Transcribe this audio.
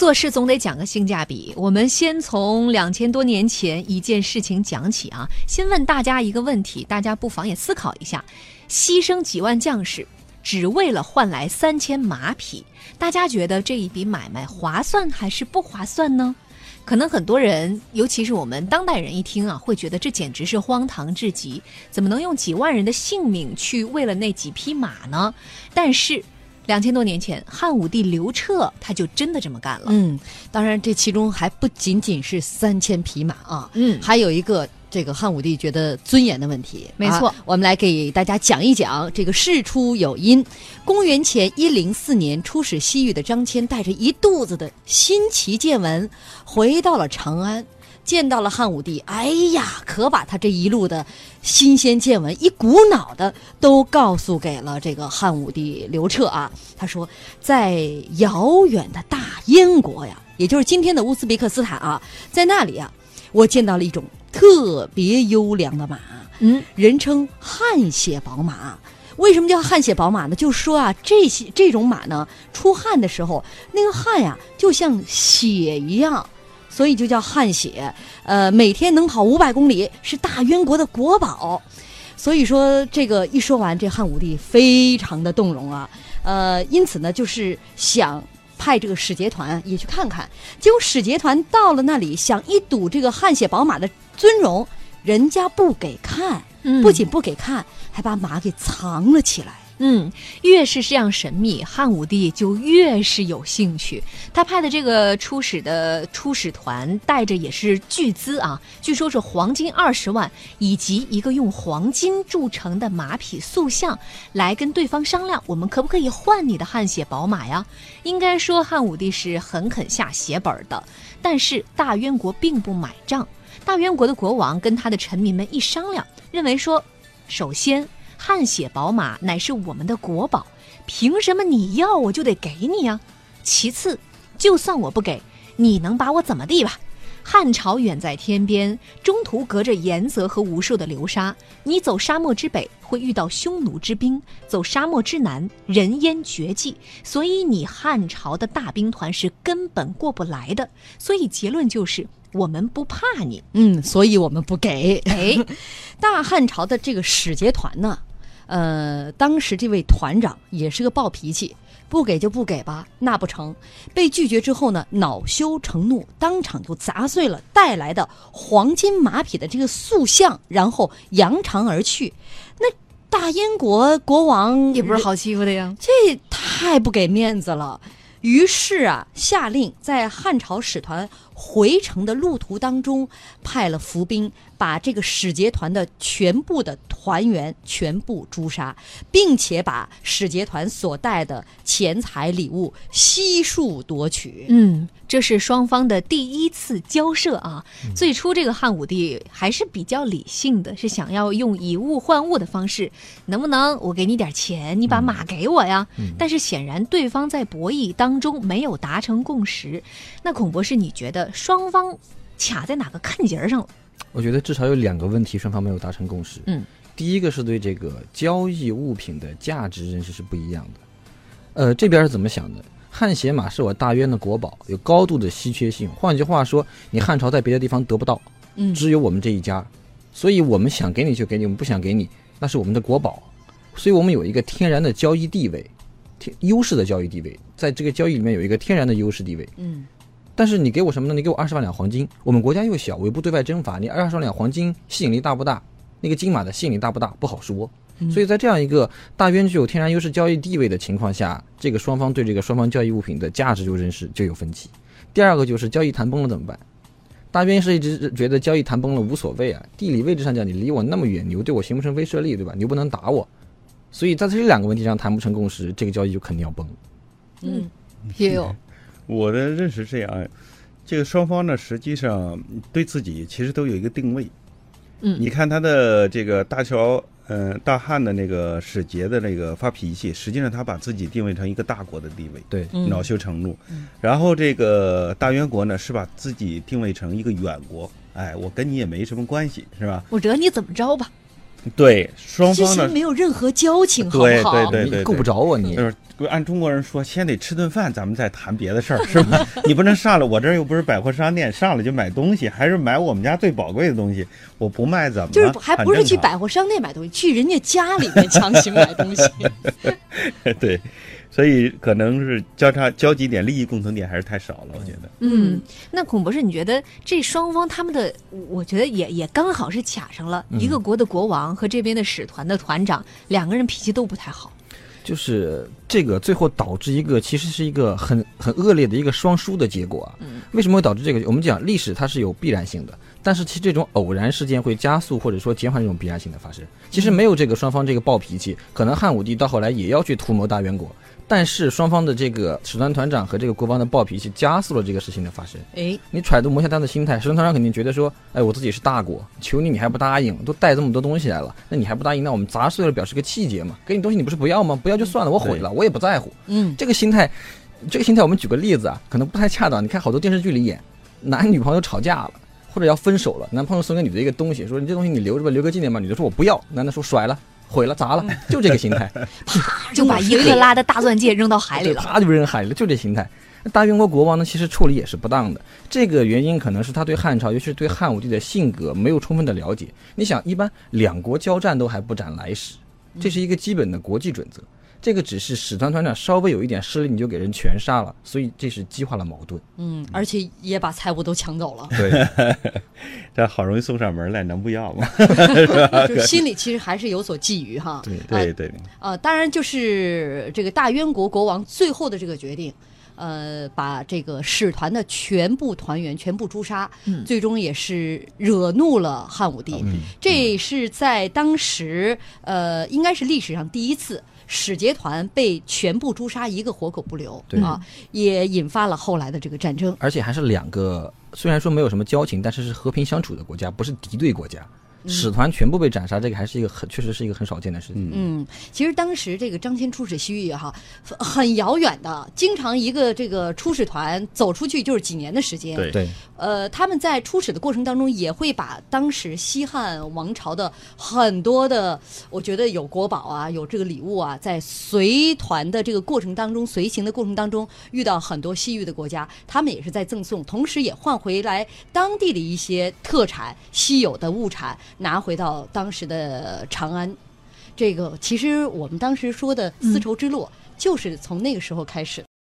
做事总得讲个性价比。我们先从两千多年前一件事情讲起啊。先问大家一个问题，大家不妨也思考一下：牺牲几万将士，只为了换来三千马匹，大家觉得这一笔买卖划算还是不划算呢？可能很多人，尤其是我们当代人一听啊，会觉得这简直是荒唐至极，怎么能用几万人的性命去为了那几匹马呢？但是。两千多年前，汉武帝刘彻他就真的这么干了。嗯，当然这其中还不仅仅是三千匹马啊，嗯，还有一个这个汉武帝觉得尊严的问题。没错，我们来给大家讲一讲这个事出有因。公元前一零四年，出使西域的张骞带着一肚子的新奇见闻回到了长安。见到了汉武帝，哎呀，可把他这一路的新鲜见闻一股脑的都告诉给了这个汉武帝刘彻啊。他说，在遥远的大燕国呀，也就是今天的乌兹别克斯坦啊，在那里啊，我见到了一种特别优良的马，嗯，人称汗血宝马。为什么叫汗血宝马呢？就是说啊，这些这种马呢，出汗的时候，那个汗呀，就像血一样。所以就叫汗血，呃，每天能跑五百公里，是大渊国的国宝。所以说这个一说完，这汉武帝非常的动容啊，呃，因此呢，就是想派这个使节团也去看看。结果使节团到了那里，想一睹这个汗血宝马的尊容，人家不给看，不仅不给看，还把马给藏了起来。嗯，越是这样神秘，汉武帝就越是有兴趣。他派的这个出使的出使团带着也是巨资啊，据说是黄金二十万，以及一个用黄金铸成的马匹塑像，来跟对方商量，我们可不可以换你的汗血宝马呀？应该说汉武帝是狠狠下血本的，但是大渊国并不买账。大渊国的国王跟他的臣民们一商量，认为说，首先。汗血宝马乃是我们的国宝，凭什么你要我就得给你呀？其次，就算我不给，你能把我怎么地吧？汉朝远在天边，中途隔着盐泽和无数的流沙。你走沙漠之北会遇到匈奴之兵，走沙漠之南人烟绝迹，所以你汉朝的大兵团是根本过不来的。所以结论就是。我们不怕你，嗯，所以我们不给。哎，大汉朝的这个使节团呢，呃，当时这位团长也是个暴脾气，不给就不给吧，那不成。被拒绝之后呢，恼羞成怒，当场就砸碎了带来的黄金马匹的这个塑像，然后扬长而去。那大燕国国王也不是好欺负的呀，这太不给面子了。于是啊，下令在汉朝使团。回城的路途当中，派了伏兵，把这个使节团的全部的团员全部诛杀，并且把使节团所带的钱财礼物悉数夺取。嗯，这是双方的第一次交涉啊。最初这个汉武帝还是比较理性的，是想要用以物换物的方式，能不能我给你点钱，你把马给我呀？但是显然对方在博弈当中没有达成共识。那孔博士，你觉得？双方卡在哪个坎节上了？我觉得至少有两个问题，双方没有达成共识。嗯，第一个是对这个交易物品的价值认识是不一样的。呃，这边是怎么想的？汗血马是我大渊的国宝，有高度的稀缺性。换句话说，你汉朝在别的地方得不到，嗯，只有我们这一家，所以我们想给你就给你，我们不想给你，那是我们的国宝，所以我们有一个天然的交易地位，天优势的交易地位，在这个交易里面有一个天然的优势地位。嗯。但是你给我什么呢？你给我二十万两黄金，我们国家又小，我又不对外征伐，你二十万两黄金吸引力大不大？那个金马的吸引力大不大？不好说。所以在这样一个大渊具有天然优势交易地位的情况下，这个双方对这个双方交易物品的价值就认识就有分歧。第二个就是交易谈崩了怎么办？大渊是一直觉得交易谈崩了无所谓啊，地理位置上讲你离我那么远，你又对我形不成威慑力，对吧？你又不能打我，所以在这两个问题上谈不成共识，这个交易就肯定要崩。嗯，也有。我的认识这样，这个双方呢，实际上对自己其实都有一个定位。嗯，你看他的这个大乔，嗯，大汉的那个使节的那个发脾气，实际上他把自己定位成一个大国的地位，对，恼羞成怒。然后这个大渊国呢，是把自己定位成一个远国，哎，我跟你也没什么关系，是吧？我惹你怎么着吧？对双方没有任何交情，好对不好？对你够不着啊你就。是按中国人说，先得吃顿饭，咱们再谈别的事儿，是吧？你不能上来，我这儿又不是百货商店，上来就买东西，还是买我们家最宝贵的东西，我不卖怎么了？就是还不是去百货商店买东西，去人家家里面强行买东西。对，所以可能是交叉交集点、利益共同点还是太少了，我觉得。嗯，那孔博士，你觉得这双方他们的，我觉得也也刚好是卡上了，一个国的国王和这边的使团的团长，两个人脾气都不太好。就是这个最后导致一个其实是一个很很恶劣的一个双输的结果啊。为什么会导致这个？我们讲历史它是有必然性的，但是其实这种偶然事件会加速或者说减缓这种必然性的发生。其实没有这个双方这个暴脾气，可能汉武帝到后来也要去图谋大元国，但是双方的这个使团团长和这个国防的暴脾气加速了这个事情的发生。哎，你揣度摸一下他的心态，使团团长肯定觉得说，哎，我自己是大国，求你你还不答应，都带这么多东西来了，那你还不答应，那我们砸碎了表示个气节嘛，给你东西你不是不要吗？不要就算了，我毁了，我也不在乎。嗯，这个心态，这个心态，我们举个例子啊，可能不太恰当。你看好多电视剧里演，男女朋友吵架了。或者要分手了，男朋友送给女的一个东西，说你这东西你留着吧，留个纪念吧。女的说我不要，男的说甩了、毁了、砸了，就这个心态。啪就把一克拉的大钻戒扔到海里，了。啪就扔海里了，就这心态。大渊国国王呢，其实处理也是不当的。这个原因可能是他对汉朝，尤其是对汉武帝的性格没有充分的了解。你想，一般两国交战都还不斩来使，这是一个基本的国际准则。这个只是使团团长稍微有一点失礼，你就给人全杀了，所以这是激化了矛盾。嗯，而且也把财物都抢走了，对，这好容易送上门来，能不要吗？就是心里其实还是有所觊觎哈。对对对，呃，当然就是这个大渊国国王最后的这个决定，呃，把这个使团的全部团员全部诛杀，嗯最终也是惹怒了汉武帝。嗯这是在当时，呃，应该是历史上第一次。使节团被全部诛杀，一个活口不留对啊，也引发了后来的这个战争。而且还是两个虽然说没有什么交情，但是是和平相处的国家，不是敌对国家。使团全部被斩杀，这个还是一个很确实是一个很少见的事情。嗯，其实当时这个张骞出使西域哈，很遥远的，经常一个这个出使团走出去就是几年的时间。对对，呃，他们在出使的过程当中，也会把当时西汉王朝的很多的，我觉得有国宝啊，有这个礼物啊，在随团的这个过程当中，随行的过程当中，遇到很多西域的国家，他们也是在赠送，同时也换回来当地的一些特产、稀有的物产，拿回到当时的长安。这个其实我们当时说的丝绸之路，就是从那个时候开始